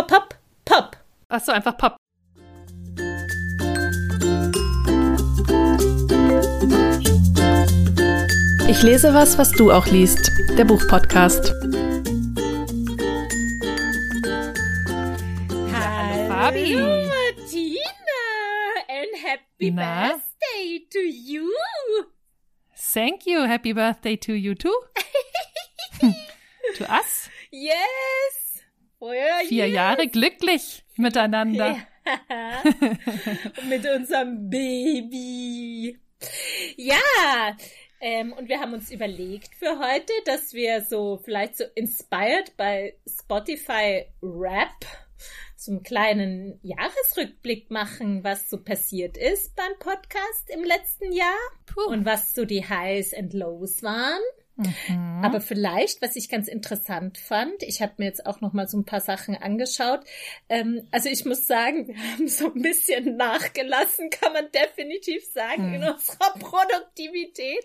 Pop, Pop, Pop. Ach so, einfach Pop. Ich lese was, was du auch liest. Der Buchpodcast. Hallo, Fabi. Martina. And happy Na? birthday to you. Thank you. Happy birthday to you too. to us. Yes. Feuer Vier yes. Jahre glücklich miteinander. Ja. Mit unserem Baby. Ja, ähm, und wir haben uns überlegt für heute, dass wir so vielleicht so inspired bei Spotify Rap so einen kleinen Jahresrückblick machen, was so passiert ist beim Podcast im letzten Jahr Puh. und was so die Highs and Lows waren. Mhm. Aber vielleicht, was ich ganz interessant fand, ich habe mir jetzt auch noch mal so ein paar Sachen angeschaut. Ähm, also ich muss sagen, wir haben so ein bisschen nachgelassen, kann man definitiv sagen, in unserer Produktivität.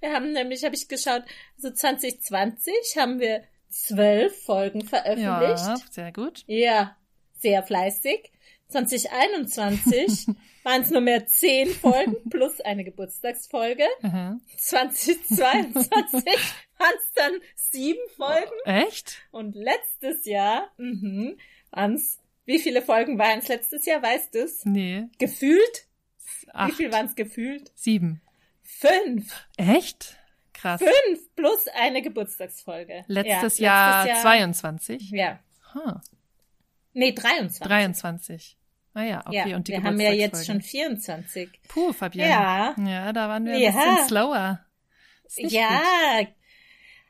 Wir haben nämlich, habe ich geschaut, so 2020 haben wir zwölf Folgen veröffentlicht. ja, sehr gut. Ja, sehr fleißig. 2021 waren es nur mehr zehn Folgen plus eine Geburtstagsfolge. Mhm. 2022 waren es dann sieben Folgen. Echt? Und letztes Jahr mhm, waren es, wie viele Folgen waren es letztes Jahr, weißt du es? Nee. Gefühlt? Acht. Wie viel waren es gefühlt? Sieben. Fünf. Echt? Krass. Fünf plus eine Geburtstagsfolge. Letztes, ja, Jahr, letztes 22. Ja. Huh. Nee, 23. 23. Ah ja, okay. ja, und die wir haben ja jetzt schon 24. Puh, Fabian. Ja. Ja, da waren wir ein Ja. bisschen slower. Ja. gut.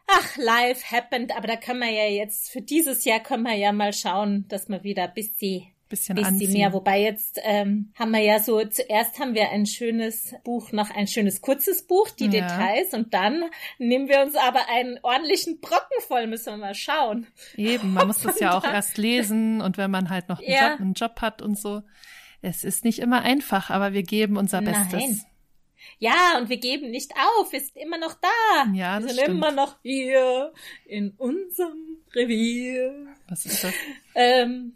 Ach, life happened, aber da können wir ja jetzt, für dieses Jahr können wir ja mal schauen, dass wir wieder ein bisschen, Bisschen bisschen anziehen. mehr, wobei jetzt ähm, haben wir ja so, zuerst haben wir ein schönes Buch, noch ein schönes kurzes Buch, die Ja. Details, und dann nehmen wir uns aber einen ordentlichen Brocken voll, müssen wir mal schauen. Eben, man muss das ja auch erst lesen und wenn man halt noch einen, Ja. Job, einen Job hat und so. Es ist nicht immer einfach, aber wir geben unser Nein. Bestes. Ja, und wir geben nicht auf, wir sind immer noch da. Ja, wir das sind stimmt. immer noch hier in unserem Revier. Was ist das? Ähm,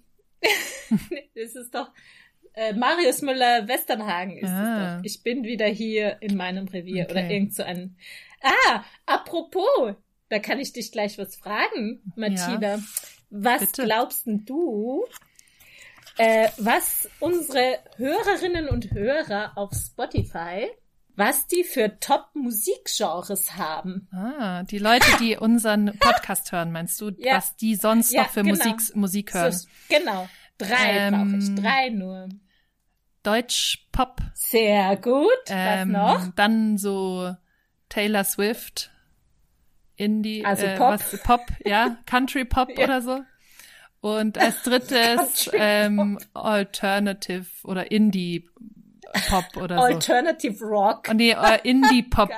das ist doch äh, Marius Müller Westernhagen ist Ah. es doch. Ich bin wieder hier in meinem Revier Okay. oder irgend so ein. Ah, apropos, da kann ich dich gleich was fragen, Martina. Was Bitte. glaubst denn du, äh, was unsere Hörerinnen und Hörer auf Spotify, was die für Top-Musikgenres haben? Ah, die Leute, die unseren Podcast hören, meinst du, Ja. was die sonst Ja, noch für genau. Musik, Musik hören? So, genau. Drei Ähm, brauche ich. Drei nur. Deutsch, Pop, Sehr gut. ähm, Was noch? dann so Taylor Swift, Indie, Also äh, Pop. Was, Pop, ja, Country Pop Ja. oder so. Und als drittes ähm, Alternative oder Indie Pop oder so. Alternative Rock. Oh, nee, äh, Indie Pop.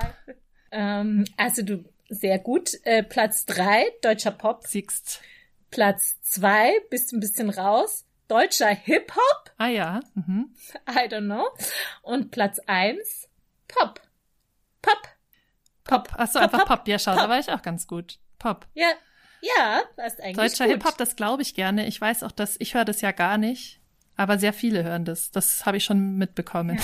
Ähm, also du, sehr gut. Äh, Platz drei, deutscher Pop. siehst. Platz zwei, bist ein bisschen raus. Deutscher Hip-Hop. Ah ja, mhm. I don't know. Und Platz eins, Pop. Pop. Pop. Achso, Pop, einfach Pop, Pop. Ja, schau, Pop. da war ich auch ganz gut. Pop. Ja, ja, das ist eigentlich Deutscher. Hip-Hop, das glaube ich gerne. Ich weiß auch, dass ich höre das ja gar nicht, aber sehr viele hören das. Das habe ich schon mitbekommen.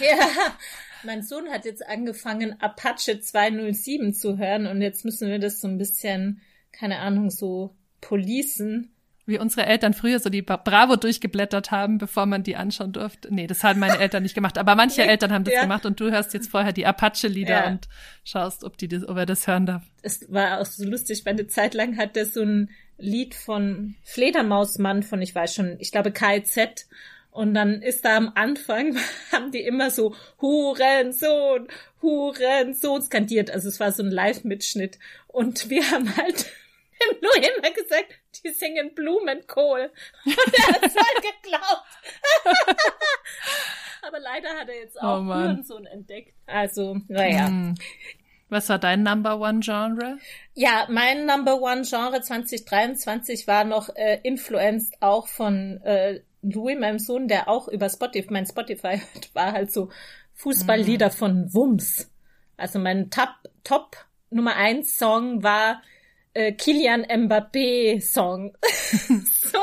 Ja, mein Sohn hat jetzt angefangen, Apache 207 zu hören und jetzt müssen wir das so ein bisschen, keine Ahnung, so policen. Wie unsere Eltern früher so die Bravo durchgeblättert haben, bevor man die anschauen durfte. Nee, das haben meine Eltern nicht gemacht, aber manche Eltern haben das Ja. gemacht und du hörst jetzt vorher die Apache-Lieder Ja. und schaust, ob die das, ob er das hören darf. Es war auch so lustig, weil eine Zeit lang hat er so ein Lied von Fledermausmann von, ich weiß schon, ich glaube KZ. Und dann ist da am Anfang, haben die immer so Hurensohn, Hurensohn skandiert. Also es war so ein Live-Mitschnitt. Und wir haben halt dem Louis immer gesagt, die singen Blumenkohl. Und er hat es halt geglaubt. Aber leider hat er jetzt auch Oh. Hurensohn entdeckt. Also, naja. Hm. Was war dein Number One Genre? Ja, mein Number One Genre 2023 war noch äh, influenced auch von äh, Louis, meinem Sohn, der auch über Spotify, mein Spotify war halt so Fußballlieder von Wums. Also mein Top, Top Nummer eins Song war äh, Kilian Mbappé Song. so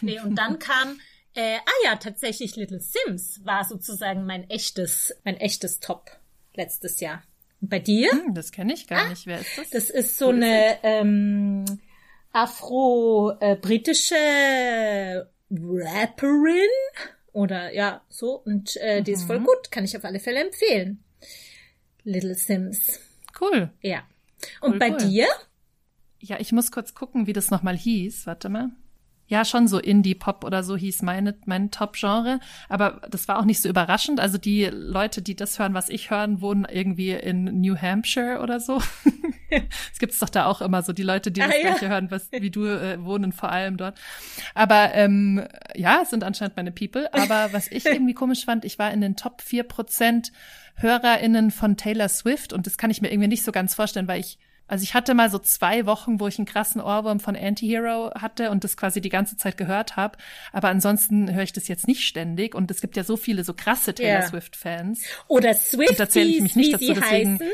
Nee, und dann kam, äh, ah ja, tatsächlich Little Sims war sozusagen mein echtes, mein echtes Top letztes Jahr. Und bei dir? Hm, das kenne ich gar nicht. Wer ist das? Das ist so eine ähm, afro-britische Rapperin oder ja, so. Und äh, die ist voll gut, kann ich auf alle Fälle empfehlen. Little Sims. Cool. Ja. Und Cool, bei cool. dir? Ja, ich muss kurz gucken, wie das nochmal hieß. Warte mal. Ja, schon so Indie-Pop oder so hieß meine, mein Top-Genre. Aber das war auch nicht so überraschend. Also die Leute, die das hören, was ich hören, wohnen irgendwie in New Hampshire oder so. Es gibt's doch da auch immer so, die Leute, die das Ah, ja. gleiche hören, was, wie du, äh, wohnen vor allem dort. Aber ähm, ja, es sind anscheinend meine People. Aber was ich irgendwie komisch fand, ich war in den Top 4% HörerInnen von Taylor Swift und das kann ich mir irgendwie nicht so ganz vorstellen, weil ich also ich hatte mal so zwei Wochen, wo ich einen krassen Ohrwurm von Antihero hatte und das quasi die ganze Zeit gehört habe. Aber ansonsten höre ich das jetzt nicht ständig. Und es gibt ja so viele so krasse Taylor Ja. Swift-Fans. Oder Und da zähle ich mich nicht dazu, deswegen- heißen?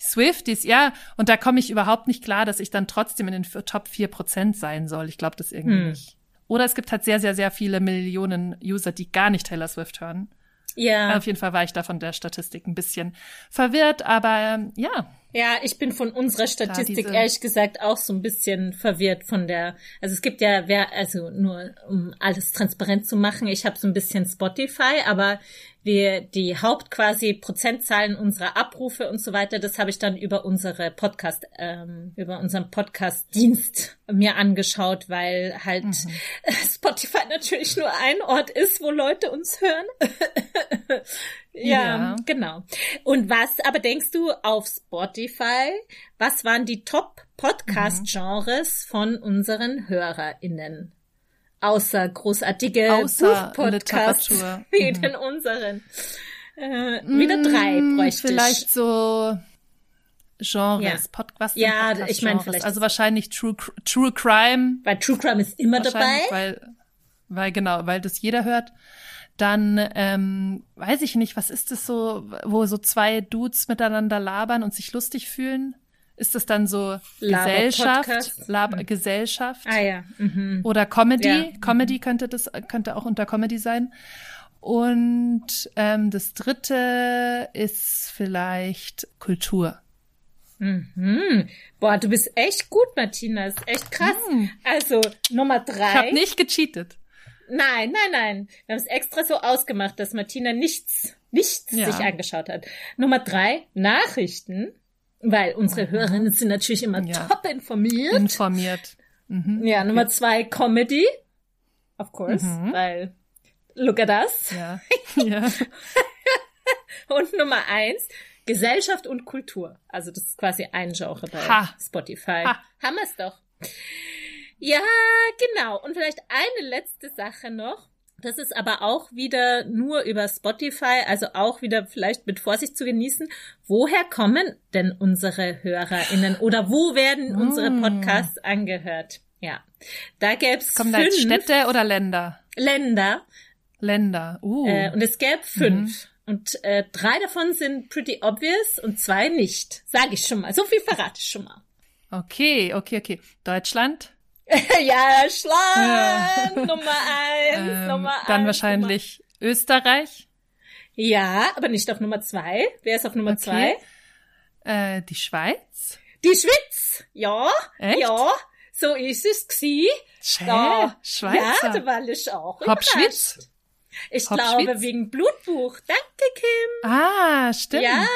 Swifties, ja. Und da komme ich überhaupt nicht klar, dass ich dann trotzdem in den Top 4% sein soll. Ich glaube das irgendwie Hm. nicht. Oder es gibt halt sehr, sehr, sehr viele Millionen User, die gar nicht Taylor Swift hören. Ja. Auf jeden Fall war ich da von der Statistik ein bisschen verwirrt, aber ähm, ja, Ja, ich bin von unserer Statistik ehrlich gesagt auch so ein bisschen verwirrt von der. Also es gibt ja, wer, also nur um alles transparent zu machen, ich habe so ein bisschen Spotify, aber wir die Haupt quasi Prozentzahlen unserer Abrufe und so weiter, das habe ich dann über unsere Podcast, ähm, über unseren Podcast-Dienst mir angeschaut, weil halt Spotify natürlich nur ein Ort ist, wo Leute uns hören. ja, Ja. genau. Und was aber denkst du auf Spotify? Was waren die Top-Podcast-Genres von unseren HörerInnen? Außer großartige Außer Buchpodcasts Literatur. wie Mhm. den unseren. Äh, wieder drei Mm, bräuchte Vielleicht ich. so Genres, Ja. Pod was Ja, sind ich meine, vielleicht Also wahrscheinlich True, True Crime. Weil True Crime ist immer dabei. Weil, weil genau, weil das jeder hört. Dann ähm, weiß ich nicht, was ist das so, wo so zwei Dudes miteinander labern und sich lustig fühlen? Ist das dann so Gesellschaft? Lab Gesellschaft Ah ja. Mhm. oder Comedy? Ja. Comedy könnte das könnte auch unter Comedy sein. Und ähm, das dritte ist vielleicht Kultur. Mhm. Boah, du bist echt gut, Martina. Ist echt krass. Also Nummer drei. Ich habe nicht gecheatet. Nein, nein, nein. Wir haben es extra so ausgemacht, dass Martina nichts, nichts Ja. sich angeschaut hat. Nummer drei, Nachrichten. Weil unsere Hörerinnen sind natürlich immer Mhm. Ja. top informiert. Informiert. Mhm. ja, Nummer zwei, Comedy. Of course, Mhm. weil look at us. Ja. ja. Und Nummer eins, Gesellschaft und Kultur. Also das ist quasi ein Genre bei Ha. Spotify. Ha. Haben wir's doch. Ja, genau. Und vielleicht eine letzte Sache noch. Das ist aber auch wieder nur über Spotify, also auch wieder vielleicht mit Vorsicht zu genießen. Woher kommen denn unsere HörerInnen oder wo werden unsere Mm. Podcasts angehört? Ja, da gäb's Kommen da jetzt fünf Städte oder Länder? Länder Länder. Uh. äh, und es gäbe fünf. Und äh, drei davon sind pretty obvious und zwei nicht. Sage ich schon mal. So viel verrate ich schon mal. okay, okay, okay. Deutschland. ja, Schlag! Ja. Nummer eins, Ähm, Nummer eins. dann wahrscheinlich Österreich. Nummer... Ja, aber nicht auf Nummer zwei. Wer ist auf Nummer zwei? Äh, die Schweiz. Die Schweiz. Ja, Echt? ja. So ist es gsi. Da. Schweizer. Ja, da war ich auch. Schwitz. Ich Hab glaube Schwitz. wegen Blutbuch. Danke, Kim. Ah, stimmt. Ja,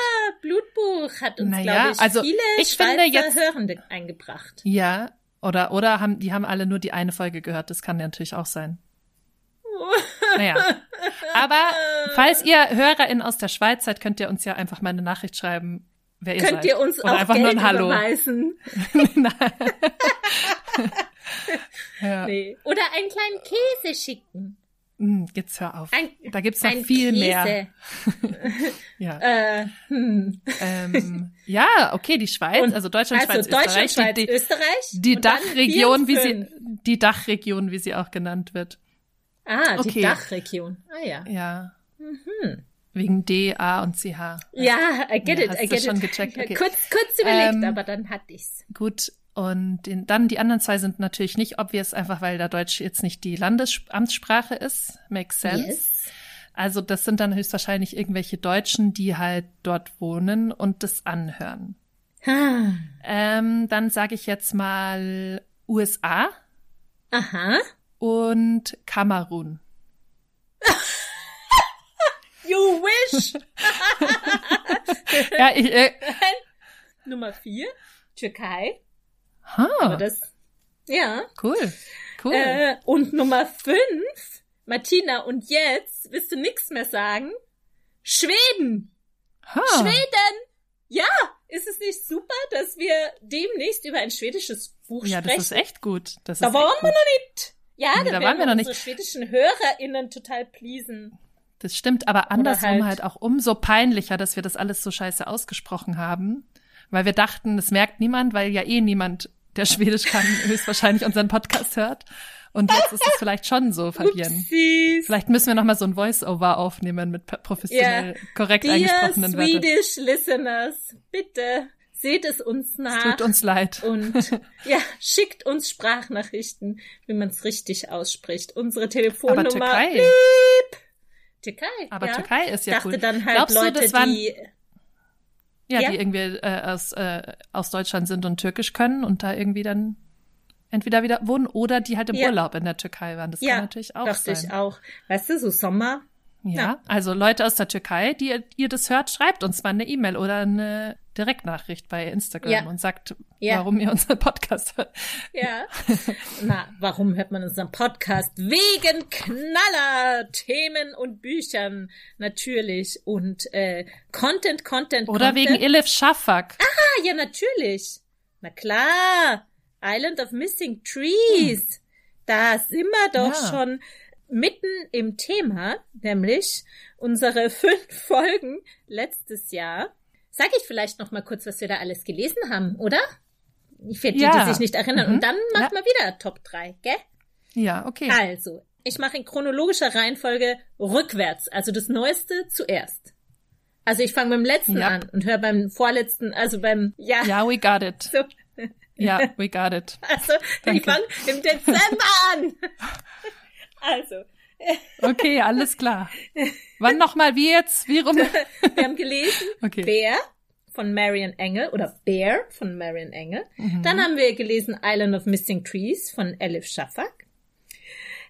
Blutbuch hat uns, Naja, glaube ich, also viele ich Schweizer finde jetzt- Hörende eingebracht. Ja, oder, oder haben, die haben alle nur die eine Folge gehört. Das kann ja natürlich auch sein. Naja. Aber falls ihr HörerInnen aus der Schweiz seid, könnt ihr uns ja einfach mal eine Nachricht schreiben, wer ihr Könnt seid. ihr uns Oder auch einfach Geld nur ein Hallo. überweisen? ja. Nee. Oder einen kleinen Käse schicken. Hm, jetzt hör auf. Ein, da gibt's noch viel Käse. mehr. Ja. Äh, hm. ähm, ja, okay, die Schweiz, Und- also Deutschland, also Schweiz, Deutschland, Österreich, Schweiz, die, die, Österreich. die Dachregion, wie sie, die Dachregion, wie sie auch genannt wird. Ah, die Okay. Dachregion. Ah ja. Ja. Mhm. Wegen D, A und CH. Ja, I get Ja, it, hast I get schon it. gecheckt? Okay. Kurz, kurz überlegt, Ähm, aber dann hatte ich's. Gut. Und den, dann die anderen zwei sind natürlich nicht obvious, einfach weil da Deutsch jetzt nicht die Landesamtssprache ist. Makes sense. Yes. Also das sind dann höchstwahrscheinlich irgendwelche Deutschen, die halt dort wohnen und das anhören. Ähm, dann sage ich jetzt mal USA. Aha. Und Kamerun. you wish. ja, ich, äh, Nummer vier, Türkei. Ha. Aber das, ja. Cool. Cool. Äh, und Nummer fünf, Martina, und jetzt willst du nichts mehr sagen? Schweden. Ha. Schweden. Ja, ist es nicht super, dass wir demnächst über ein schwedisches Buch ja, sprechen? das ist echt gut. Das da waren wir noch nicht. Ja, da, da waren wir noch unsere nicht. schwedischen HörerInnen total pleasen. Das stimmt, aber andersrum halt- halt. auch umso peinlicher, dass wir das alles so scheiße ausgesprochen haben. Weil wir dachten, das merkt niemand, weil ja eh niemand, der Schwedisch kann, höchstwahrscheinlich unseren Podcast hört. Und jetzt ist es vielleicht schon so, Fabienne. Upsies. Vielleicht müssen wir nochmal so ein Voice-Over aufnehmen mit professionell korrekt Dear eingesprochenen Wörtern. Swedish listeners, bitte seht es uns Es nach. tut uns leid. und ja, schickt uns Sprachnachrichten, wie man es richtig ausspricht. Unsere Telefonnummer. Aber Türkei. Türkei. Aber ja. Türkei ist ja dachte cool. dann halt Glaubst du, Leute, das waren- die Ja, Ja. die irgendwie äh, aus, äh, aus Deutschland sind und Türkisch können und da irgendwie dann entweder wieder wohnen oder die halt im Ja. Urlaub in der Türkei waren. Das ja, kann natürlich auch dachte sein. ich auch. Weißt du, so Sommer. Ja, Ja. also Leute aus der Türkei, die ihr, ihr das hört, schreibt uns mal eine E-Mail oder eine Direktnachricht bei Instagram Ja. und sagt, Ja. warum ihr unseren Podcast hört. Ja. Na, warum hört man unseren Podcast? Wegen Knaller, Themen und Büchern natürlich und äh, Content, Content, Oder Content. wegen Elif Shafak. Ah, ja, natürlich. Na klar. Island of Missing Trees. Da sind wir doch Ja. schon mitten im Thema, nämlich unsere fünf Folgen letztes Jahr. Sag ich vielleicht noch mal kurz, was wir da alles gelesen haben, oder? Für die, Ja. die sich nicht erinnern. Mhm. Und dann machen Ja. wir wieder Top 3, gell? Ja, okay. Also, ich mache in chronologischer Reihenfolge rückwärts, also das Neueste zuerst. Also ich fange beim letzten Ja. an und höre beim vorletzten, also beim, ja, Ja, we got it. so, Ja, we got it. also ich Danke. fange im Dezember an. Also, Okay, alles klar. Wann nochmal? Wie jetzt? Wie rum? wir haben gelesen Okay. Bear von Marion Engel oder Bear von Marion Engel. Mhm. Dann haben wir gelesen Island of Missing Trees von Elif Shafak.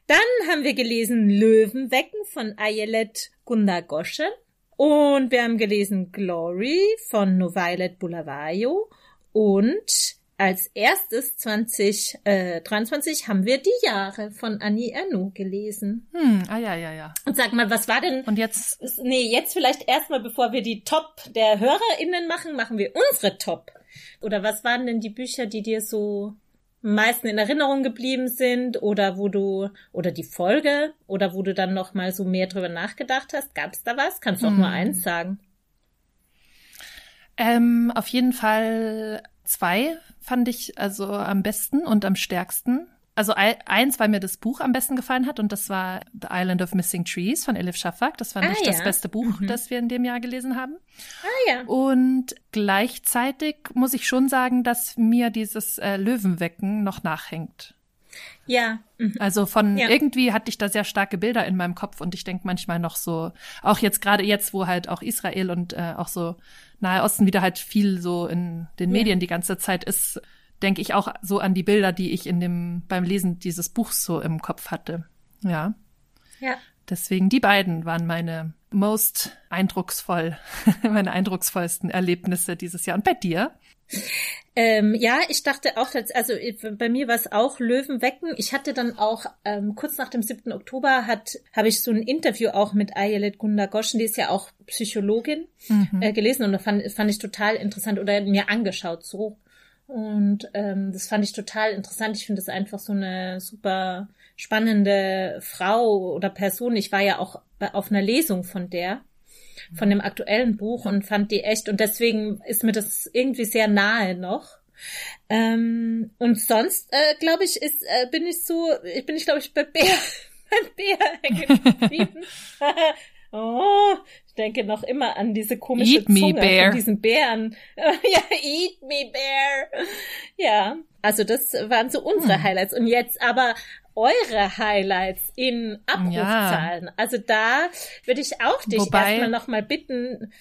Dann haben wir gelesen Löwenwecken von Ayelet Gundagoschen. Und wir haben gelesen Glory von Novailet Bulavayo. Und als erstes 2023 haben wir die Jahre von Annie Ernaux gelesen. Hm, ah ja, ja, ja. Und sag mal, was war denn Und jetzt, Nee, jetzt vielleicht erstmal, bevor wir die Top der HörerInnen machen, machen wir unsere Top. Oder was waren denn die Bücher, die dir so am meisten in Erinnerung geblieben sind oder wo du oder die Folge oder wo du dann noch mal so mehr drüber nachgedacht hast? Gab's da was? Kannst du auch nur eins sagen? ähm, auf jeden Fall zwei fand ich also am besten und am stärksten. Also ei- eins, weil mir das Buch am besten gefallen hat und das war The Island of Missing Trees von Elif Shafak. Das fand Ah, ich das ja. beste Buch, das wir in dem Jahr gelesen haben. Ah ja. Und gleichzeitig muss ich schon sagen, dass mir dieses äh, Löwenwecken noch nachhängt. Ja. Mhm. Also von Ja. irgendwie hatte ich da sehr starke Bilder in meinem Kopf und ich denke manchmal noch so, auch jetzt gerade jetzt, wo halt auch Israel und äh, auch so Nahe Osten wieder halt viel so in den Ja. Medien die ganze Zeit ist, denke ich auch so an die Bilder, die ich in dem beim Lesen dieses Buchs so im Kopf hatte. Ja. Ja. Deswegen die beiden waren meine most eindrucksvoll, meine eindrucksvollsten Erlebnisse dieses Jahr. Und bei dir? Ähm, ja, ich dachte auch, also ich- bei mir war es auch Löwenwecken. Ich hatte dann auch ähm, kurz nach dem 7. Oktober hat habe ich so ein Interview auch mit Ayelet Gundagoschen, die ist ja auch Psychologin, äh, gelesen und das fand, fand ich total interessant oder mir angeschaut so. Und ähm, das fand ich total interessant. Ich finde das einfach so eine super spannende Frau oder Person. Ich war ja auch bei, auf einer Lesung von der von dem aktuellen Buch und fand die echt und deswegen ist mir das irgendwie sehr nahe noch. Ähm, und sonst äh, glaube ich ist äh, bin ich so ich bin ich glaube ich bei Bär bei Bär geblieben. Oh, ich denke noch immer an diese komische Eat Zunge me, bear. von diesen Bären. ja, Eat Me Bear. Ja, also das waren so unsere hm. Highlights. Und jetzt aber eure Highlights in Abrufzahlen. Ja. Also da würde ich auch dich Wobei, erstmal nochmal bitten.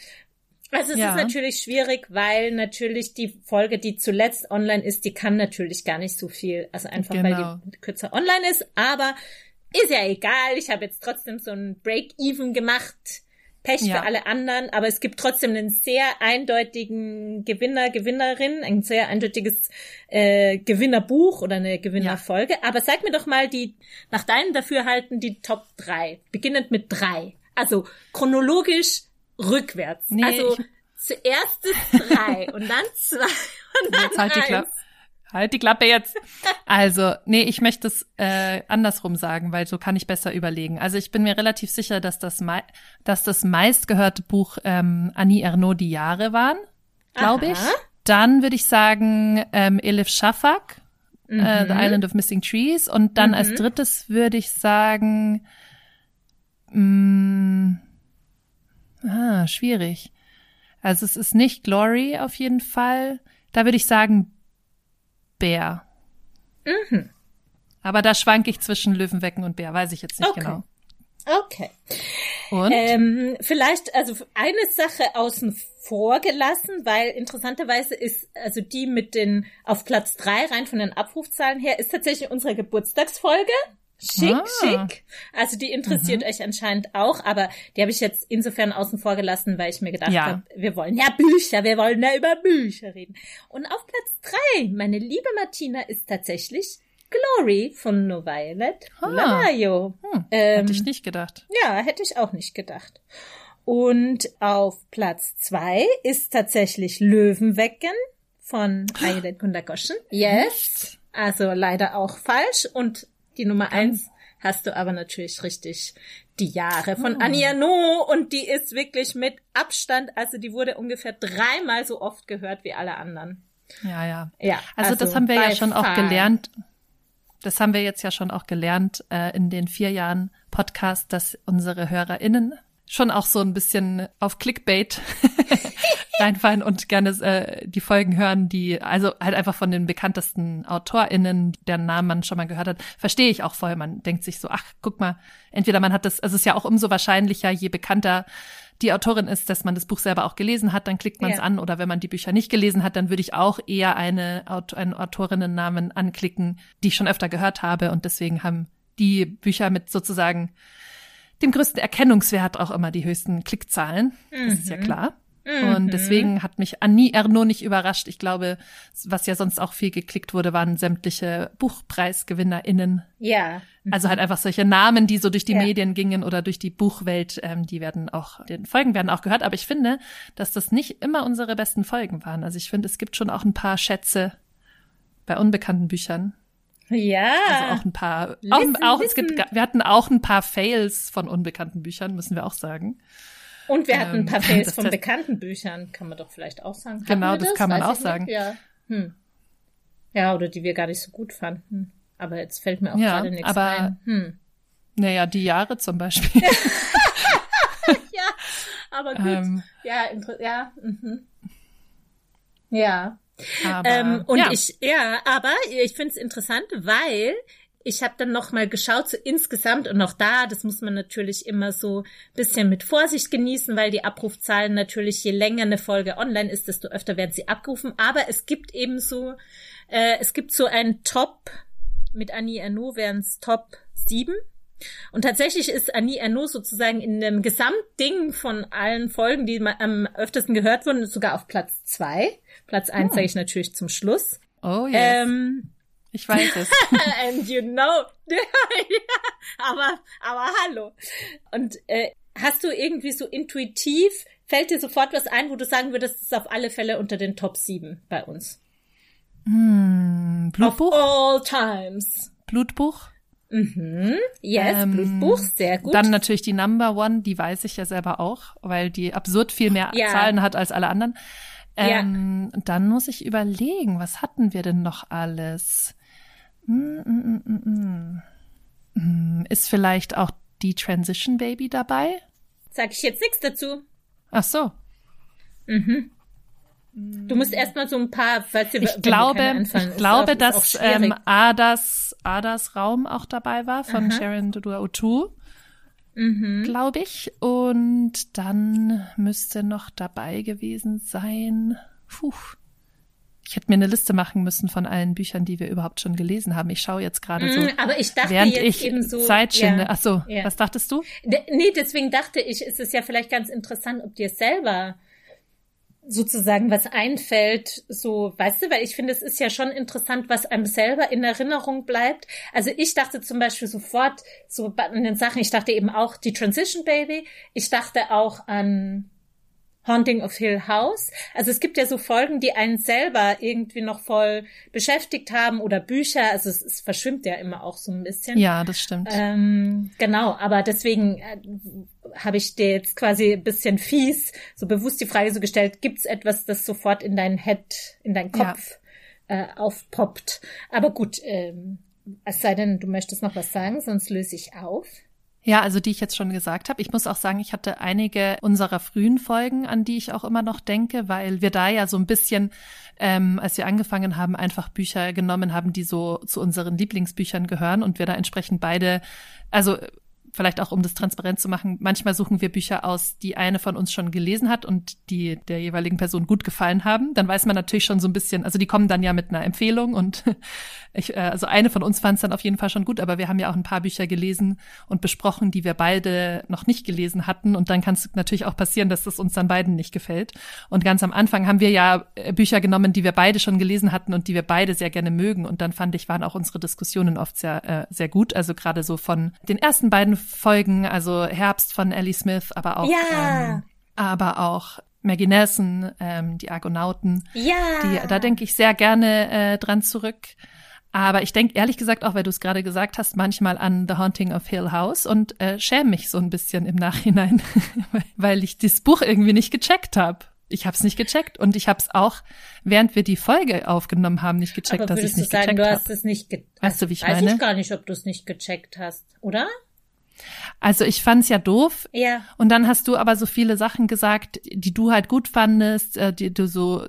Also es ja. ist natürlich schwierig, weil natürlich die Folge, die zuletzt online ist, die kann natürlich gar nicht so viel. Also einfach genau. weil die kürzer online ist. Aber ist ja egal. Ich habe jetzt trotzdem so ein Break-Even gemacht. Pech ja. für alle anderen, aber es gibt trotzdem einen sehr eindeutigen Gewinner, Gewinnerin, ein sehr eindeutiges äh, Gewinnerbuch oder eine Gewinnerfolge. Ja. Aber sag mir doch mal die, nach deinem Dafürhalten, die Top drei, beginnend mit drei. Also chronologisch rückwärts. Nee, also zuerst das drei und dann zwei und dann Jetzt halt eins. Halt die Klappe jetzt. Also, nee, ich möchte es äh, andersrum sagen, weil so kann ich besser überlegen. Also ich bin mir relativ sicher, dass das, mei dass das meistgehörte Buch ähm, Annie Ernaux die Jahre waren, glaube ich. Dann würde ich sagen ähm, Elif Shafak, mhm. äh, The mhm. Island of Missing Trees. Und dann mhm. als drittes würde ich sagen, mh, mm, ah, schwierig. Also es ist nicht Glory auf jeden Fall. Da würde ich sagen Bär. Mhm. Aber da schwanke ich zwischen Löwenwecken und Bär, weiß ich jetzt nicht okay. genau. Okay. Und? Ähm, vielleicht, also eine Sache außen vor gelassen, weil interessanterweise ist, also die mit den auf Platz drei rein von den Abrufzahlen her, ist tatsächlich unsere Geburtstagsfolge. Schick, ah. schick. Also die interessiert mhm. euch anscheinend auch, aber die habe ich jetzt insofern außen vor gelassen, weil ich mir gedacht ja. habe, wir wollen ja Bücher, wir wollen ja über Bücher reden. Und auf Platz drei, meine liebe Martina, ist tatsächlich Glory von No Violet ah. Hm, ähm, hätte ich nicht gedacht. Ja, hätte ich auch nicht gedacht. Und auf Platz zwei ist tatsächlich Löwenwecken von Violet Kundagoschen. Yes. Also leider auch falsch. Und die Nummer eins hast du aber natürlich richtig die Jahre von oh. Annie No und die ist wirklich mit Abstand, also die wurde ungefähr dreimal so oft gehört wie alle anderen. Ja, ja. Ja. Also, also das haben wir ja schon Fall. auch gelernt. Das haben wir jetzt ja schon auch gelernt äh, in den vier Jahren Podcast, dass unsere HörerInnen schon auch so ein bisschen auf Clickbait reinfallen und gerne äh, die Folgen hören, die also halt einfach von den bekanntesten AutorInnen, deren Namen man schon mal gehört hat, verstehe ich auch voll. Man denkt sich so, ach, guck mal, entweder man hat das, also es ist ja auch umso wahrscheinlicher, je bekannter die Autorin ist, dass man das Buch selber auch gelesen hat, dann klickt man es ja. an. Oder wenn man die Bücher nicht gelesen hat, dann würde ich auch eher eine, einen Autorinnennamen anklicken, die ich schon öfter gehört habe. Und deswegen haben die Bücher mit sozusagen dem größten Erkennungswert auch immer die höchsten Klickzahlen. Das ist ja mhm. Und deswegen hat mich Annie Ernaux nicht überrascht. Ich glaube, was ja sonst auch viel geklickt wurde, waren sämtliche BuchpreisgewinnerInnen. Ja. Mhm. Also halt einfach solche Namen, die so durch die ja. Medien gingen oder durch die Buchwelt, ähm, die werden auch, den Folgen werden auch gehört. Aber ich finde, dass das nicht immer unsere besten Folgen waren. Also ich finde, es gibt schon auch ein paar Schätze bei unbekannten Büchern. Ja. Also auch ein paar, listen, auch, auch es gibt, wir hatten auch ein paar Fails von unbekannten Büchern, müssen wir auch sagen. Und wir hatten ein paar ähm, Fails von bekannten Büchern, kann man doch vielleicht auch sagen. Genau, das? das? kann man Weiß auch sagen. Ja. Hm. ja, oder die wir gar nicht so gut fanden. Aber jetzt fällt mir auch ja, gerade nichts aber, ein. Hm. Naja, die Jahre zum Beispiel. ja, aber gut. Ähm, ja, ja. Mhm. Ja. Aber, ähm, und ja. ich, ja, aber ich finde es interessant, weil ich habe dann noch mal geschaut, so insgesamt und auch da, das muss man natürlich immer so bisschen mit Vorsicht genießen, weil die Abrufzahlen natürlich, je länger eine Folge online ist, desto öfter werden sie abgerufen. Aber es gibt eben so, äh, es gibt so ein Top, mit Annie Ernaux wären es Top 7. Und tatsächlich ist Annie Ernaux sozusagen in dem Gesamtding von allen Folgen, die am öftesten gehört wurden, sogar auf Platz 2. Platz 1 oh. sage ich natürlich zum Schluss. Oh, yes. Ähm, ich weiß es. And you know. ja, aber, aber hallo. Und äh, hast du irgendwie so intuitiv, fällt dir sofort was ein, wo du sagen würdest, das ist auf alle Fälle unter den Top 7 bei uns? Hm, Blutbuch? Of all times. Blutbuch? Mhm. Yes, ähm, Blutbuch, sehr gut. Dann natürlich die Number One, die weiß ich ja selber auch, weil die absurd viel mehr ja. Zahlen hat als alle anderen. Ähm, ja. Dann muss ich überlegen, was hatten wir denn noch alles? Mm, mm, mm, ist vielleicht auch die Transition Baby dabei? Sag ich jetzt nichts dazu. Ach so. Mhm. Du musst erstmal so ein paar, falls dir ich glaube, ich glaube, dass ähm, Adas, Adas Raum auch dabei war von Aha. Sharon Dodua Otu. Mhm. Glaube ich. Und dann müsste noch dabei gewesen sein. Puh. Ich hätte mir eine Liste machen müssen von allen Büchern, die wir überhaupt schon gelesen haben. Ich schaue jetzt gerade so. Mm, aber ich dachte während ich eben so, Zeit schinde. Ja, Ach so, ja. was dachtest du? Nee, deswegen dachte ich, ist es ja vielleicht ganz interessant, ob dir selber sozusagen was einfällt, so, weißt du, weil ich finde, es ist ja schon interessant, was einem selber in Erinnerung bleibt. Also ich dachte zum Beispiel sofort so an den Sachen, ich dachte eben auch die Transition Baby, ich dachte auch an Haunting of Hill House. Also es gibt ja so Folgen, die einen selber irgendwie noch voll beschäftigt haben oder Bücher. Also es, es verschwimmt ja immer auch so ein bisschen. Ja, das stimmt. Ähm, genau, aber deswegen äh, habe ich dir jetzt quasi ein bisschen fies so bewusst die Frage so gestellt, gibt's etwas, das sofort in dein Head, in deinen Kopf ja. äh, aufpoppt? Aber gut, ähm, es sei denn, du möchtest noch was sagen, sonst löse ich auf. Ja, also die ich jetzt schon gesagt habe. Ich muss auch sagen, ich hatte einige unserer frühen Folgen, an die ich auch immer noch denke, weil wir da ja so ein bisschen, ähm, als wir angefangen haben, einfach Bücher genommen haben, die so zu unseren Lieblingsbüchern gehören und wir da entsprechend beide, also vielleicht auch um das transparent zu machen, manchmal suchen wir Bücher aus, die eine von uns schon gelesen hat und die der jeweiligen Person gut gefallen haben. Dann weiß man natürlich schon so ein bisschen, also die kommen dann ja mit einer Empfehlung und ich, äh, also eine von uns fand es dann auf jeden Fall schon gut, aber wir haben ja auch ein paar Bücher gelesen und besprochen, die wir beide noch nicht gelesen hatten und dann kann es natürlich auch passieren, dass das uns dann beiden nicht gefällt. Und ganz am Anfang haben wir ja äh, Bücher genommen, die wir beide schon gelesen hatten und die wir beide sehr gerne mögen und dann fand ich, waren auch unsere Diskussionen oft sehr, äh, sehr gut. Also gerade so von den ersten beiden Folgen, also Herbst von Ellie Smith, aber auch, ja. ähm, aber auch Maggie Nelson, ähm, die Argonauten. Ja. Die, da denke ich sehr gerne äh, dran zurück. Aber ich denke ehrlich gesagt auch, weil du es gerade gesagt hast, manchmal an The Haunting of Hill House und äh, schäme mich so ein bisschen im Nachhinein, weil ich das Buch irgendwie nicht gecheckt habe. Ich habe es nicht gecheckt und ich habe es auch, während wir die Folge aufgenommen haben, nicht gecheckt, Aber dass ich es nicht sagen, gecheckt habe. Du hast es nicht ge Weißt du, wie ich weiß meine? Weiß ich gar nicht, ob du es nicht gecheckt hast, oder? Also ich fand's ja doof. Ja. Und dann hast du aber so viele Sachen gesagt, die du halt gut fandest, äh, die du so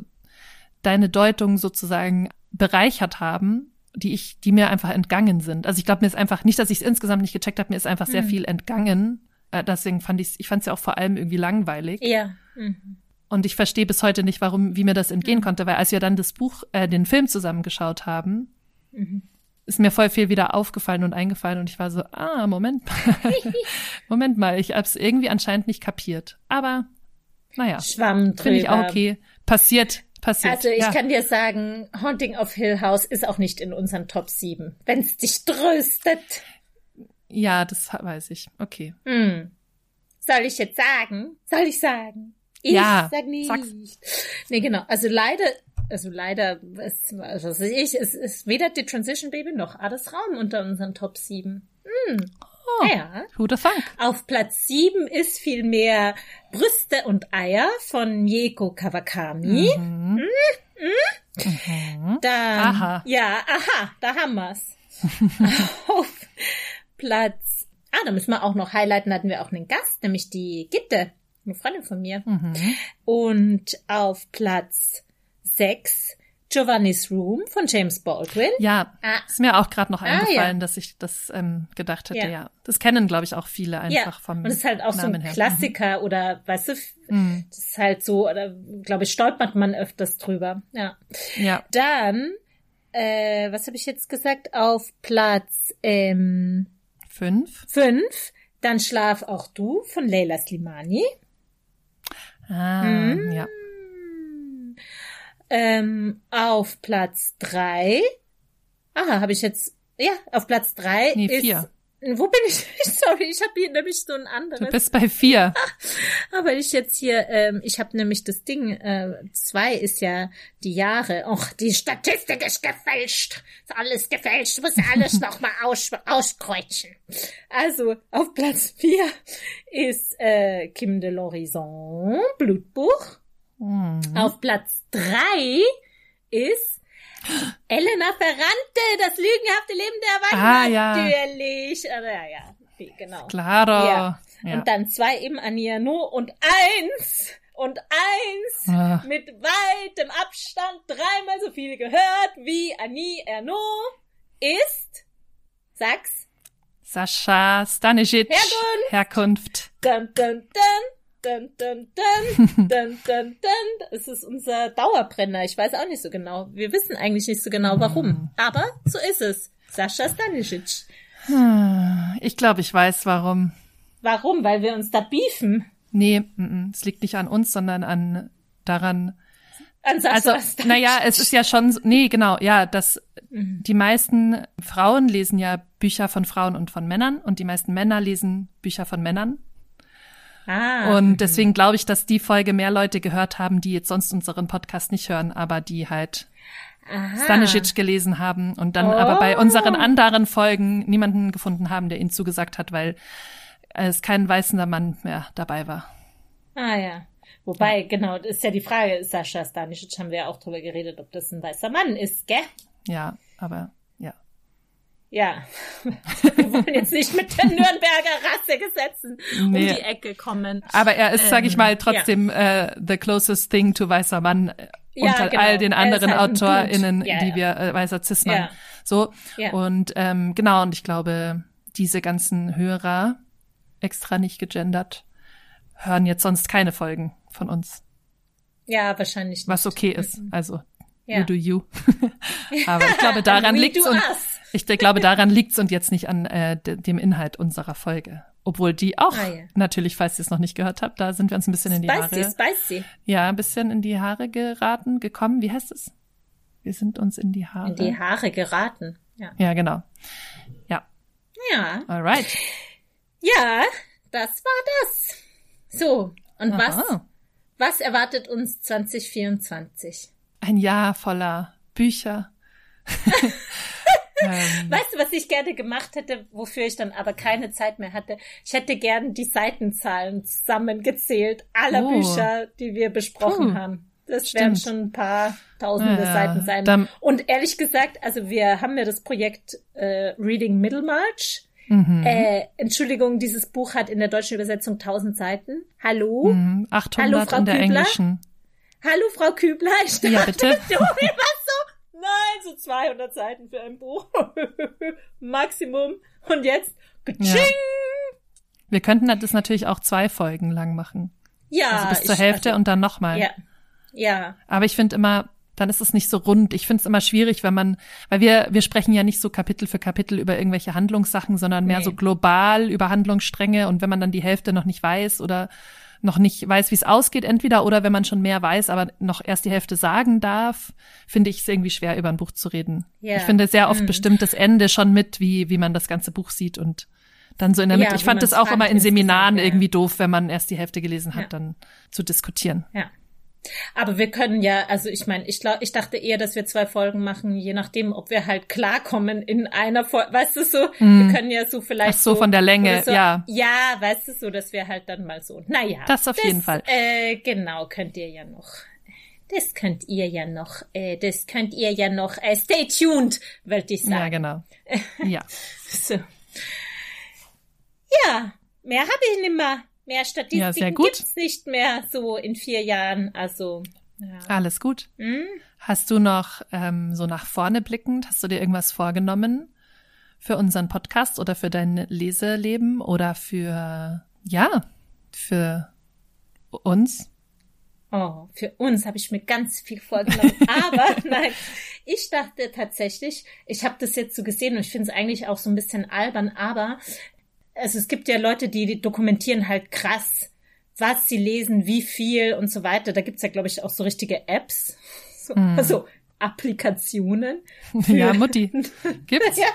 deine Deutung sozusagen bereichert haben, die ich, die mir einfach entgangen sind. Also ich glaube, mir ist einfach nicht, dass ich es insgesamt nicht gecheckt habe, mir ist einfach sehr mhm. viel entgangen. Äh, deswegen fand ich, ich fand es ja auch vor allem irgendwie langweilig. Ja. Mhm. Und ich verstehe bis heute nicht, warum, wie mir das entgehen mhm. konnte, weil als wir dann das Buch, äh, den Film zusammengeschaut haben, mhm ist mir voll viel wieder aufgefallen und eingefallen und ich war so, ah, Moment mal. Moment mal, ich hab's irgendwie anscheinend nicht kapiert. Aber naja. Schwamm Finde ich auch okay. Passiert, passiert. Also ich ja. kann dir sagen, Haunting of Hill House ist auch nicht in unseren Top 7. Wenn's dich tröstet. Ja, das weiß ich. Okay. Hm. Soll ich jetzt sagen? Soll ich sagen? Ich ja, sag nicht. Sag's. Nee, genau. Also leider also leider, ist, also ich, es ist weder die Transition Baby noch Ades Raum unter unseren Top 7. Hm. Oh, ja. Who the fuck? Auf Platz 7 ist vielmehr Brüste und Eier von Mieko Kawakami. Mhm. Hm, hm. Mhm. Dann, aha. ja, aha, da haben wir's. Auf Platz, ah, da müssen wir auch noch highlighten, hatten wir auch einen Gast, nämlich die Gitte, eine Freundin von mir. Mhm. Und auf Platz 6 Giovanni's Room von James Baldwin. Ja, ah. ist mir auch gerade noch eingefallen, ah, ja. dass ich das ähm, gedacht hätte. Ja. ja. das kennen glaube ich auch viele einfach ja. vom Und es ist halt auch Namen so ein her. Klassiker mhm. oder weißt du, mhm. das ist halt so oder glaube ich stolpert man öfters drüber. Ja. Ja. Dann äh, was habe ich jetzt gesagt auf Platz ähm, fünf. Fünf. Dann schlaf auch du von Leila Slimani. Ah, mhm. ja. Ähm, auf Platz drei. Aha, habe ich jetzt. Ja, auf Platz drei nee, ist. Vier. Wo bin ich? Sorry, ich habe hier nämlich so ein anderes. Du bist bei vier. Aber ich jetzt hier, ähm, ich habe nämlich das Ding, äh, zwei ist ja die Jahre. Och, die Statistik ist gefälscht. Ist alles gefälscht. Muss alles nochmal aus, auskreuzen. Also, auf Platz vier ist äh, Kim de l'Horizon, Blutbuch. Mhm. Auf Platz drei ist Elena Ferrante, das lügenhafte Leben der Erwachsenen. Ah, ja. Natürlich. Aber ja, ja. genau. Claro. Ja. Ja. Und dann zwei eben Annie Ernaux und eins und eins Ah. mit weitem Abstand dreimal so viel gehört wie Annie Ernaux ist, sag's, Sascha Stanisic, Herkunft. Herkunft. dun dun dun, dun dun dun, dun dun dun. Es ist unser Dauerbrenner. Ich weiß auch nicht so genau. Wir wissen eigentlich nicht so genau warum. Aber so ist es. Sascha Stanisic. Ah, Ich glaube, ich weiß warum. Warum? Weil wir uns da beefen. Nee, es liegt nicht an uns, sondern an daran. An Sascha Also, Stanisic. naja, es ist ja schon, so- nee, genau, ja, dass Mhm. die meisten Frauen lesen ja Bücher von Frauen und von Männern und die meisten Männer lesen Bücher von Männern. Ah. Und deswegen glaube ich, dass die Folge mehr Leute gehört haben, die jetzt sonst unseren Podcast nicht hören, aber die halt Aha. Stanisic gelesen haben und dann Oh. aber bei unseren anderen Folgen niemanden gefunden haben, der ihnen zugesagt hat, weil es kein weißender Mann mehr dabei war. Ah ja. Wobei, genau, das ist ja die Frage, Sascha Stanisic haben wir ja auch drüber geredet, ob das ein weißer Mann ist, gell? Ja, aber ja. Ja. Wir wollen jetzt nicht mit den Nürnberger Rassegesetzen um Nee. die Ecke kommen. Aber er ist, sag ich Ähm, mal, trotzdem äh, the closest thing to weißer Mann Ja, unter genau. all den Er anderen halt. AutorInnen, Ja, die ja. wir, äh, weißer Cis-Mann. Ja. So. Ja. Und ähm, genau, und ich glaube, diese ganzen Hörer, extra nicht gegendert, hören jetzt sonst keine Folgen von uns. Ja, wahrscheinlich nicht. Was okay ist. Also, Ja. you do you. Aber ich glaube, daran und us. Ich glaube, daran liegt's und jetzt nicht an äh, de- dem Inhalt unserer Folge. Obwohl die auch, Ah, ja. natürlich, falls ihr es noch nicht gehört habt, da sind wir uns ein bisschen in die Spicy, Haare. spicy. Ja, ein bisschen in die Haare geraten, gekommen. Wie heißt es? Wir sind uns in die Haare. In die Haare geraten. Ja. ja, genau. Ja, Ja. alright. Ja, das war das. So. Und was, Aha. was erwartet uns 2024? Ein Jahr voller Bücher. ähm, Weißt du, was ich gerne gemacht hätte, wofür ich dann aber keine Zeit mehr hatte? Ich hätte gern die Seitenzahlen zusammengezählt aller Oh. Bücher, die wir besprochen Puh. haben. Das werden Stimmt. schon ein paar tausende Ja, Seiten sein. dann- Und ehrlich gesagt, also wir haben ja das Projekt äh, Reading Middlemarch. mhm. Äh, Entschuldigung, dieses Buch hat in der deutschen Übersetzung 1000 Seiten. Hallo? Mhm. 800 Hallo, Frau in der Kübler? englischen. Hallo, Frau Kübler. Ich Ja, dachte, bitte. Du was so? Nein, so 200 Seiten für ein Buch. Maximum. Und jetzt, Ja. Wir könnten das natürlich auch zwei Folgen lang machen. Ja. Also bis zur ich- Hälfte also, und dann nochmal. Ja. Ja. Aber ich finde immer, dann ist es nicht so rund. Ich finde es immer schwierig, wenn man, weil wir, wir sprechen ja nicht so Kapitel für Kapitel über irgendwelche Handlungssachen, sondern mehr Nee. so global über Handlungsstränge. Und wenn man dann die Hälfte noch nicht weiß oder noch nicht weiß, wie es ausgeht, entweder oder wenn man schon mehr weiß, aber noch erst die Hälfte sagen darf, finde ich es irgendwie schwer, über ein Buch zu reden. Ja. Ich finde sehr oft Mhm. bestimmt das Ende schon mit, wie, wie man das ganze Buch sieht und dann so in der Ja, Mitte. ich wie fand das auch immer in Seminaren ja. irgendwie doof, wenn man erst die Hälfte gelesen hat, Ja. dann zu diskutieren. Ja. Aber wir können ja, also ich meine, ich glaube, ich dachte eher, dass wir zwei Folgen machen, je nachdem, ob wir halt klarkommen in einer Folge. Weißt du so, wir können ja so vielleicht Ach so, von der Länge, so, ja. Ja, weißt du so, dass wir halt dann mal so. Naja. Das auf jeden Fall. Äh, genau, könnt ihr ja noch. Das könnt ihr ja noch, äh, das könnt ihr ja noch, äh, stay tuned, wollte ich Ja, sagen. genau. Ja. So. Ja, mehr habe ich nicht mehr. Mehr Ja, Statistiken sehr gut. gibt's nicht mehr so in vier Jahren. Also, ja. Alles gut. Hm? Hast du noch ähm, so nach vorne blickend, hast du dir irgendwas vorgenommen für unseren Podcast oder für dein Leseleben oder für, ja, für uns? Oh, für uns habe ich mir ganz viel vorgenommen. Aber nein, ich dachte tatsächlich, ich habe das jetzt so gesehen und ich finde es eigentlich auch so ein bisschen albern, aber also es gibt ja Leute, die, dokumentieren halt krass, was sie lesen, wie viel und so weiter. Da gibt's ja, glaube ich, auch so richtige Apps, so, also Applikationen. Ja, Mutti. Gibt's Ja,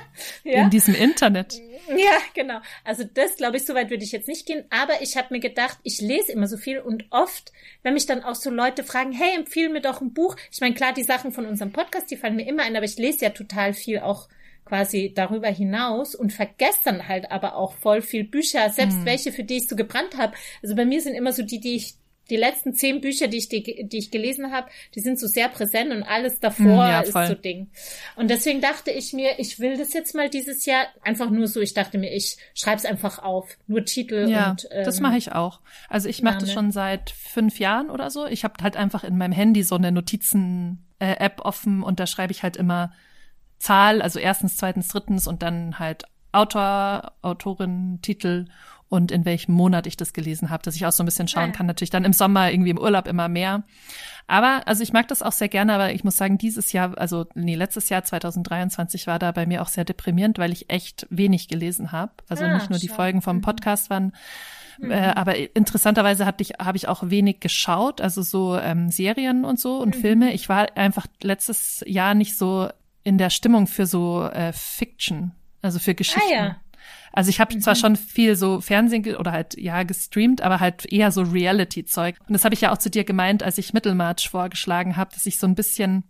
ja. in diesem Internet. Ja, genau. Also das, glaube ich, soweit würde ich jetzt nicht gehen. Aber ich habe mir gedacht, ich lese immer so viel und oft, wenn mich dann auch so Leute fragen, hey, empfehle mir doch ein Buch. Ich meine, klar, die Sachen von unserem Podcast, die fallen mir immer ein, aber ich lese ja total viel auch quasi darüber hinaus und vergesse dann halt aber auch voll viel Bücher, selbst welche, für die ich so gebrannt habe. Also bei mir sind immer so die, die ich die letzten zehn Bücher, die ich, die, die ich gelesen habe, die sind so sehr präsent und alles davor ja, ist so Ding. Und deswegen dachte ich mir, ich will das jetzt mal dieses Jahr einfach nur so. Ich dachte mir, ich schreib's einfach auf, nur Titel ja, und. Ähm, das mache ich auch. Also ich mache das schon seit fünf Jahren oder so. Ich habe halt einfach in meinem Handy so eine Notizen-App offen und da schreibe ich halt immer Zahl, also erstens, zweitens, drittens und dann halt Autor, Autorin, Titel und in welchem Monat ich das gelesen habe, dass ich auch so ein bisschen schauen kann. Natürlich dann im Sommer irgendwie im Urlaub immer mehr. Aber also ich mag das auch sehr gerne, aber ich muss sagen, dieses Jahr, also nee, letztes Jahr 2023 war da bei mir auch sehr deprimierend, weil ich echt wenig gelesen habe. Also ah, nicht nur die Folgen vom mhm. Podcast waren, mhm. äh, aber interessanterweise hatte ich habe ich auch wenig geschaut, also so ähm, Serien und so und mhm. Filme. Ich war einfach letztes Jahr nicht so in der Stimmung für so äh, Fiction, also für Geschichten. Ah, ja. Also ich habe mhm. zwar schon viel so Fernsehen oder halt ja gestreamt, aber halt eher so Reality-Zeug. Und das habe ich ja auch zu dir gemeint, als ich Mittelmarch vorgeschlagen habe, dass ich so ein bisschen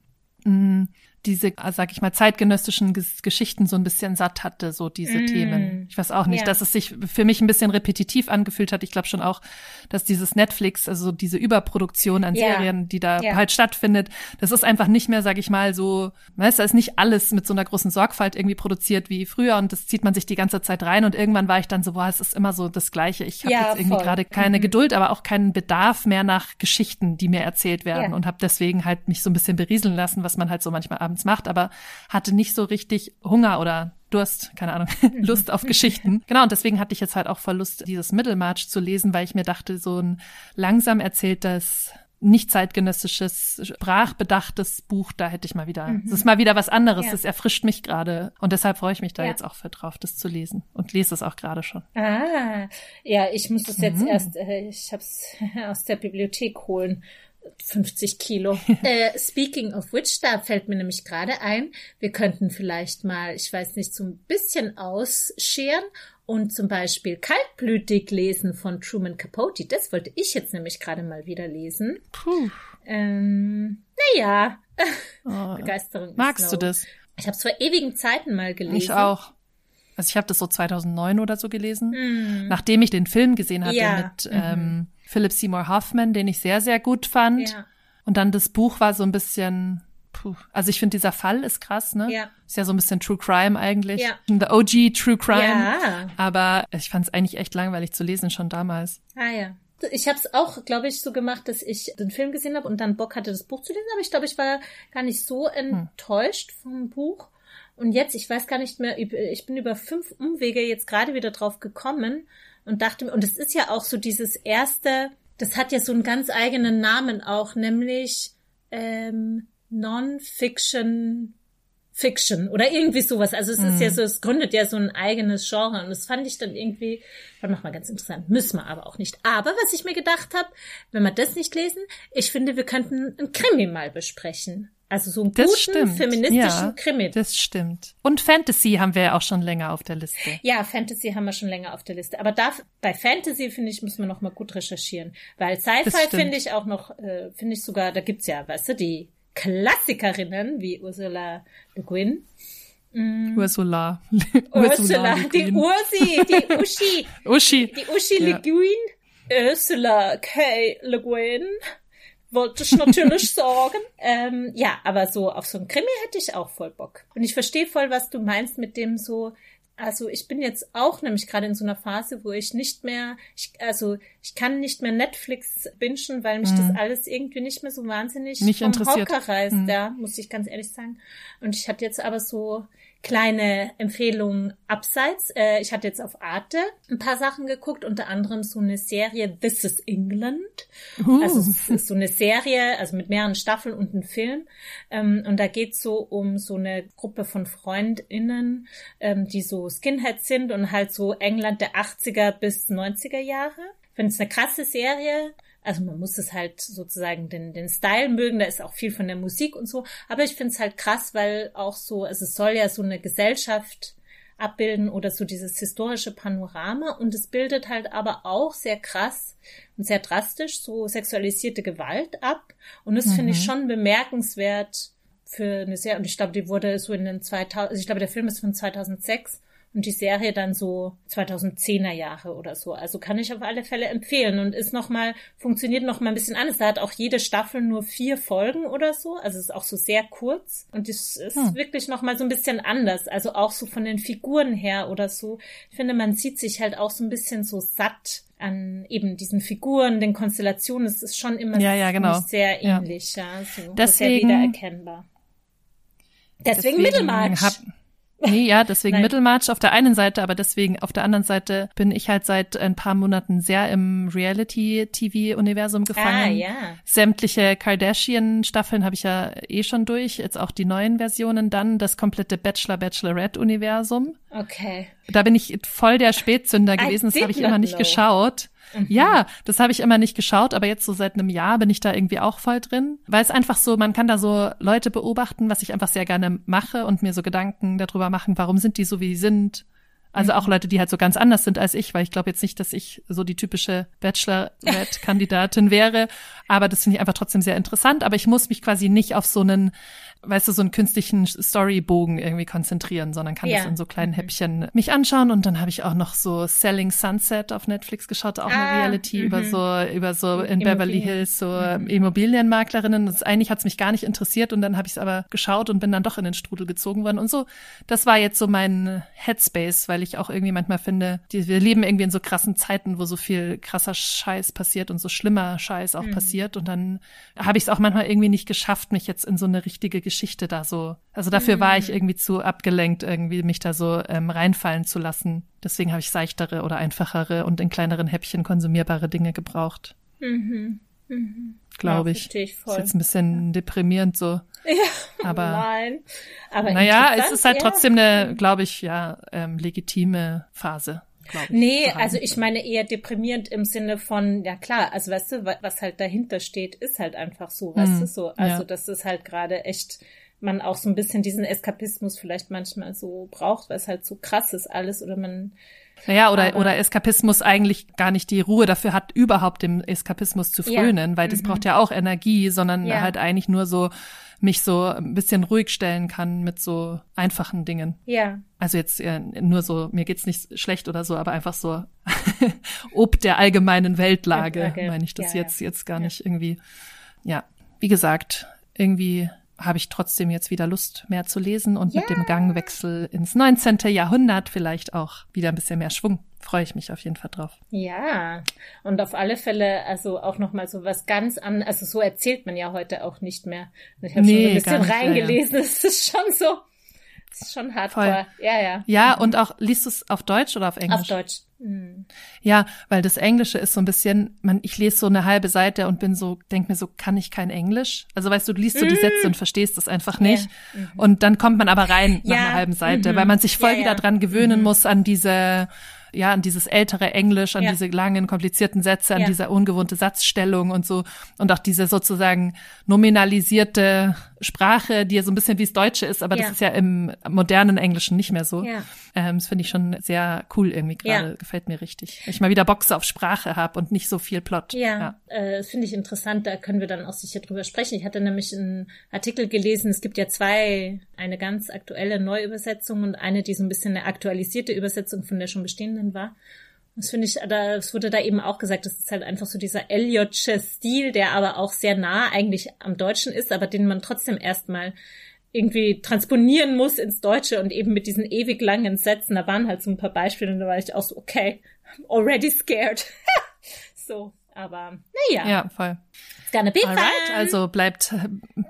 mh, diese, sag ich mal, zeitgenössischen Geschichten so ein bisschen satt hatte, so diese mm. Themen. Ich weiß auch nicht, ja. dass es sich für mich ein bisschen repetitiv angefühlt hat. Ich glaube schon auch, dass dieses Netflix, also diese Überproduktion an ja. Serien, die da ja. halt stattfindet, das ist einfach nicht mehr, sag ich mal, so, weißt du, da ist nicht alles mit so einer großen Sorgfalt irgendwie produziert wie früher und das zieht man sich die ganze Zeit rein und irgendwann war ich dann so, boah, es ist immer so das Gleiche. Ich habe jetzt irgendwie gerade keine mhm. Geduld, aber auch keinen Bedarf mehr nach Geschichten, die mir erzählt werden und habe deswegen halt mich so ein bisschen berieseln lassen, was man halt so manchmal abends abends macht, aber hatte nicht so richtig Hunger oder Durst, keine Ahnung, Lust auf Geschichten. Genau, und deswegen hatte ich jetzt halt auch voll Lust, dieses Mittelmarch zu lesen, weil ich mir dachte, so ein langsam erzähltes nicht zeitgenössisches, sprachbedachtes Buch, da hätte ich mal wieder, mhm. das ist mal wieder was anderes, ja. das erfrischt mich gerade und deshalb freue ich mich da ja. jetzt auch für drauf, das zu lesen und lese es auch gerade schon. Ah, ja, ich muss es jetzt mhm. erst, äh, ich habe es aus der Bibliothek holen 50 Kilo. äh, speaking of which, da fällt mir nämlich gerade ein, wir könnten vielleicht mal, ich weiß nicht, so ein bisschen ausscheren und zum Beispiel Kaltblütig lesen von Truman Capote. Das wollte ich jetzt nämlich gerade mal wieder lesen. Puh. Ähm, naja, oh, Begeisterung. Magst du das? Ich habe es vor ewigen Zeiten mal gelesen. Ich auch. Also ich habe das so 2009 oder so gelesen, mm. nachdem ich den Film gesehen hatte ja. mit mhm. ähm, Philip Seymour Hoffman, den ich sehr, sehr gut fand. Ja. Und dann das Buch war so ein bisschen, puh. also ich finde, dieser Fall ist krass, ne? Ja. Ist ja so ein bisschen True Crime eigentlich. Ja. The OG True Crime. Ja. Aber ich fand es eigentlich echt langweilig zu lesen, schon damals. Ah ja. Ich habe es auch, glaube ich, so gemacht, dass ich den Film gesehen habe und dann Bock hatte, das Buch zu lesen. Aber ich glaube, ich war gar nicht so enttäuscht hm. vom Buch. Und jetzt, ich weiß gar nicht mehr, ich bin über fünf Umwege jetzt gerade wieder drauf gekommen und dachte mir, und es ist ja auch so dieses erste, das hat ja so einen ganz eigenen Namen auch, nämlich ähm, Non-Fiction Fiction oder irgendwie sowas. Also es mhm. ist ja mhm. so, es gründet ja so ein eigenes Genre und das fand ich dann irgendwie, war nochmal ganz interessant. Müssen wir aber auch nicht. Aber was ich mir gedacht habe, wenn wir das nicht lesen, ich finde, wir könnten ein Krimi mal besprechen. Also so einen das guten stimmt. feministischen ja, Krimi. Das stimmt. Und Fantasy haben wir ja auch schon länger auf der Liste. Ja, Fantasy haben wir schon länger auf der Liste. Aber da, bei Fantasy, finde ich, müssen wir noch mal gut recherchieren. Weil Sci-Fi finde ich auch noch, äh, finde ich sogar, da gibt's ja, weißt du, die Klassikerinnen wie Ursula Le Guin. Mm. Ursula. Ursula, die Ursi, die Uschi. Uschi. Die Uschi ja. Le Guin. Ursula K. Le Guin wollte ich natürlich sagen. Ähm, ja, aber so auf so ein Krimi hätte ich auch voll Bock. Und ich verstehe voll, was du meinst mit dem so, also ich bin jetzt auch nämlich gerade in so einer Phase, wo ich nicht mehr, ich, also ich kann nicht mehr Netflix bingen, weil mich mhm. das alles irgendwie nicht mehr so wahnsinnig nicht vom interessiert. Hocker reißt, mhm. ja, muss ich ganz ehrlich sagen. Und ich hatte jetzt aber so kleine Empfehlungen abseits. Äh, ich hatte jetzt auf Arte ein paar Sachen geguckt, unter anderem so eine Serie This is England. Uh. Also es ist so eine Serie, also mit mehreren Staffeln und einem Film. Ähm, und da geht's so um so eine Gruppe von FreundInnen, ähm, die so Skinheads sind und halt so England der 80er bis 90er Jahre. Ich finde es eine krasse Serie. Also man muss es halt sozusagen den, den Style mögen, da ist auch viel von der Musik und so. Aber ich finde es halt krass, weil auch so, also es soll ja so eine Gesellschaft abbilden oder so dieses historische Panorama und es bildet halt aber auch sehr krass und sehr drastisch so sexualisierte Gewalt ab und das mhm. finde ich schon bemerkenswert für eine sehr und ich glaube, die wurde so in den 2000, also ich glaube, der Film ist von 2006 und die Serie dann so 2010er Jahre oder so. Also kann ich auf alle Fälle empfehlen und ist noch mal funktioniert noch mal ein bisschen anders. Da hat auch jede Staffel nur vier Folgen oder so, also ist auch so sehr kurz und es ist hm. wirklich noch mal so ein bisschen anders. Also auch so von den Figuren her oder so. Ich finde, man sieht sich halt auch so ein bisschen so satt an eben diesen Figuren, den Konstellationen. Es ist schon immer ja, ja, genau. sehr ähnlich, ja, ja so deswegen, sehr wiedererkennbar. Deswegen, deswegen Mittelmarsch. Hab, Nee, ja, deswegen Mittelmarch auf der einen Seite, aber deswegen auf der anderen Seite bin ich halt seit ein paar Monaten sehr im Reality-TV-Universum gefangen. Ah, ja. Sämtliche Kardashian-Staffeln habe ich ja eh schon durch, jetzt auch die neuen Versionen, dann das komplette Bachelor-Bachelorette-Universum. Okay. Da bin ich voll der Spätzünder gewesen, das habe ich immer nicht know. geschaut. Mhm. Ja, das habe ich immer nicht geschaut, aber jetzt so seit einem Jahr bin ich da irgendwie auch voll drin, weil es einfach so, man kann da so Leute beobachten, was ich einfach sehr gerne mache und mir so Gedanken darüber machen, warum sind die so, wie sie sind. Also auch mhm. Leute, die halt so ganz anders sind als ich, weil ich glaube jetzt nicht, dass ich so die typische Bachelorette-Kandidatin wäre. Aber das finde ich einfach trotzdem sehr interessant. Aber ich muss mich quasi nicht auf so einen weißt du, so einen künstlichen Storybogen irgendwie konzentrieren, sondern kann ja. das in so kleinen mhm. Häppchen mich anschauen. Und dann habe ich auch noch so Selling Sunset auf Netflix geschaut, auch ah, eine Reality -hmm. über so, über so in Beverly Hills, so mhm. Immobilienmaklerinnen. Das, eigentlich hat's mich gar nicht interessiert und dann habe ich es aber geschaut und bin dann doch in den Strudel gezogen worden. Und so, das war jetzt so mein Headspace, weil ich auch irgendwie manchmal finde, die, wir leben irgendwie in so krassen Zeiten, wo so viel krasser Scheiß passiert und so schlimmer Scheiß auch mhm. passiert. Und dann habe ich es auch manchmal irgendwie nicht geschafft, mich jetzt in so eine richtige Geschichte da so. Also dafür mhm. war ich mhm. irgendwie zu abgelenkt, irgendwie mich da so ähm, reinfallen zu lassen. Deswegen habe ich seichtere oder einfachere und in kleineren Häppchen konsumierbare Dinge gebraucht. Mhm. Mhm. Glaube ja, ich. ich voll. Ist jetzt ein bisschen ja. deprimierend so. Ja, aber nein. Aber naja, es ist halt trotzdem eine, glaube ich, ja, ähm, legitime Phase. Ich, nee, also ich meine eher deprimierend im Sinne von, ja klar, also weißt du, was halt dahinter steht, ist halt einfach so, weißt mhm. du, so. Also ja. das ist halt gerade echt, man auch so ein bisschen diesen Eskapismus vielleicht manchmal so braucht, weil es halt so krass ist alles oder man naja, oder, oder Eskapismus eigentlich gar nicht die Ruhe dafür hat, überhaupt dem Eskapismus zu frönen, ja. weil das mhm. braucht ja auch Energie, sondern ja. halt eigentlich nur so mich so ein bisschen ruhig stellen kann mit so einfachen Dingen. Ja. Also jetzt nur so, mir geht's nicht schlecht oder so, aber einfach so ob der allgemeinen Weltlage, okay. meine ich das ja, jetzt, jetzt gar nicht irgendwie. Ja, wie gesagt, irgendwie habe ich trotzdem jetzt wieder Lust, mehr zu lesen und ja. mit dem Gangwechsel ins 19. Jahrhundert vielleicht auch wieder ein bisschen mehr Schwung. Freue ich mich auf jeden Fall drauf. Ja, und auf alle Fälle, also auch nochmal so was ganz an, also so erzählt man ja heute auch nicht mehr. Ich habe nee, schon ein bisschen reingelesen, es ist schon so, es ist schon hardcore. Voll. Ja, ja. Ja, und auch, liest du es auf Deutsch oder auf Englisch? Auf Deutsch. Mhm. Ja, weil das Englische ist so ein bisschen, man, ich lese so eine halbe Seite und bin so, denk mir so, kann ich kein Englisch? Also weißt du, du liest so die Sätze und verstehst das einfach nicht. Ja. Mhm. Und dann kommt man aber rein nach ja. einer halben Seite, mhm. weil man sich voll ja, wieder dran gewöhnen mhm. muss an diese, ja, an dieses ältere Englisch, an ja. diese langen, komplizierten Sätze, an ja. diese ungewohnte Satzstellung und so. Und auch diese sozusagen nominalisierte Sprache, die ja so ein bisschen wie das Deutsche ist, aber ja. das ist ja im modernen Englischen nicht mehr so. Ja. Ähm, das finde ich schon sehr cool irgendwie gerade. Ja. Gefällt mir richtig. Wenn ich mal wieder Boxe auf Sprache habe und nicht so viel Plot. Ja, ja. Äh, das finde ich interessant. Da können wir dann auch sicher drüber sprechen. Ich hatte nämlich einen Artikel gelesen. Es gibt ja zwei, eine ganz aktuelle Neuübersetzung und eine, die so ein bisschen eine aktualisierte Übersetzung von der schon bestehenden war. Das finde ich, da, es wurde da eben auch gesagt, das ist halt einfach so dieser Elliot'sche Stil, der aber auch sehr nah eigentlich am Deutschen ist, aber den man trotzdem erstmal irgendwie transponieren muss ins Deutsche und eben mit diesen ewig langen Sätzen. Da waren halt so ein paar Beispiele und da war ich auch so, okay, already scared. so, aber naja. Ja, voll. It's gonna be Alright, fun. Also bleibt,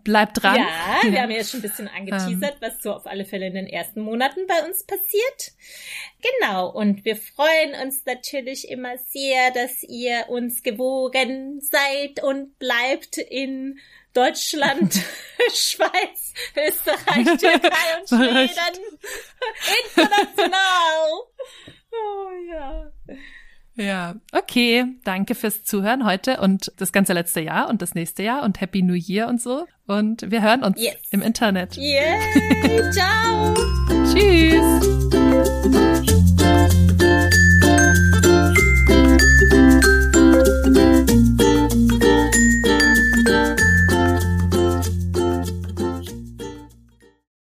bleibt dran. Ja, wir haben ja schon ein bisschen angeteasert, um. was so auf alle Fälle in den ersten Monaten bei uns passiert. Genau, und wir freuen uns natürlich immer sehr, dass ihr uns gewogen seid und bleibt in Deutschland, Schweiz, Österreich, Türkei und Schweden. International. Oh ja. Ja, okay. Danke fürs Zuhören heute und das ganze letzte Jahr und das nächste Jahr und Happy New Year und so. Und wir hören uns yes. im Internet. Yay, ciao. Tschüss.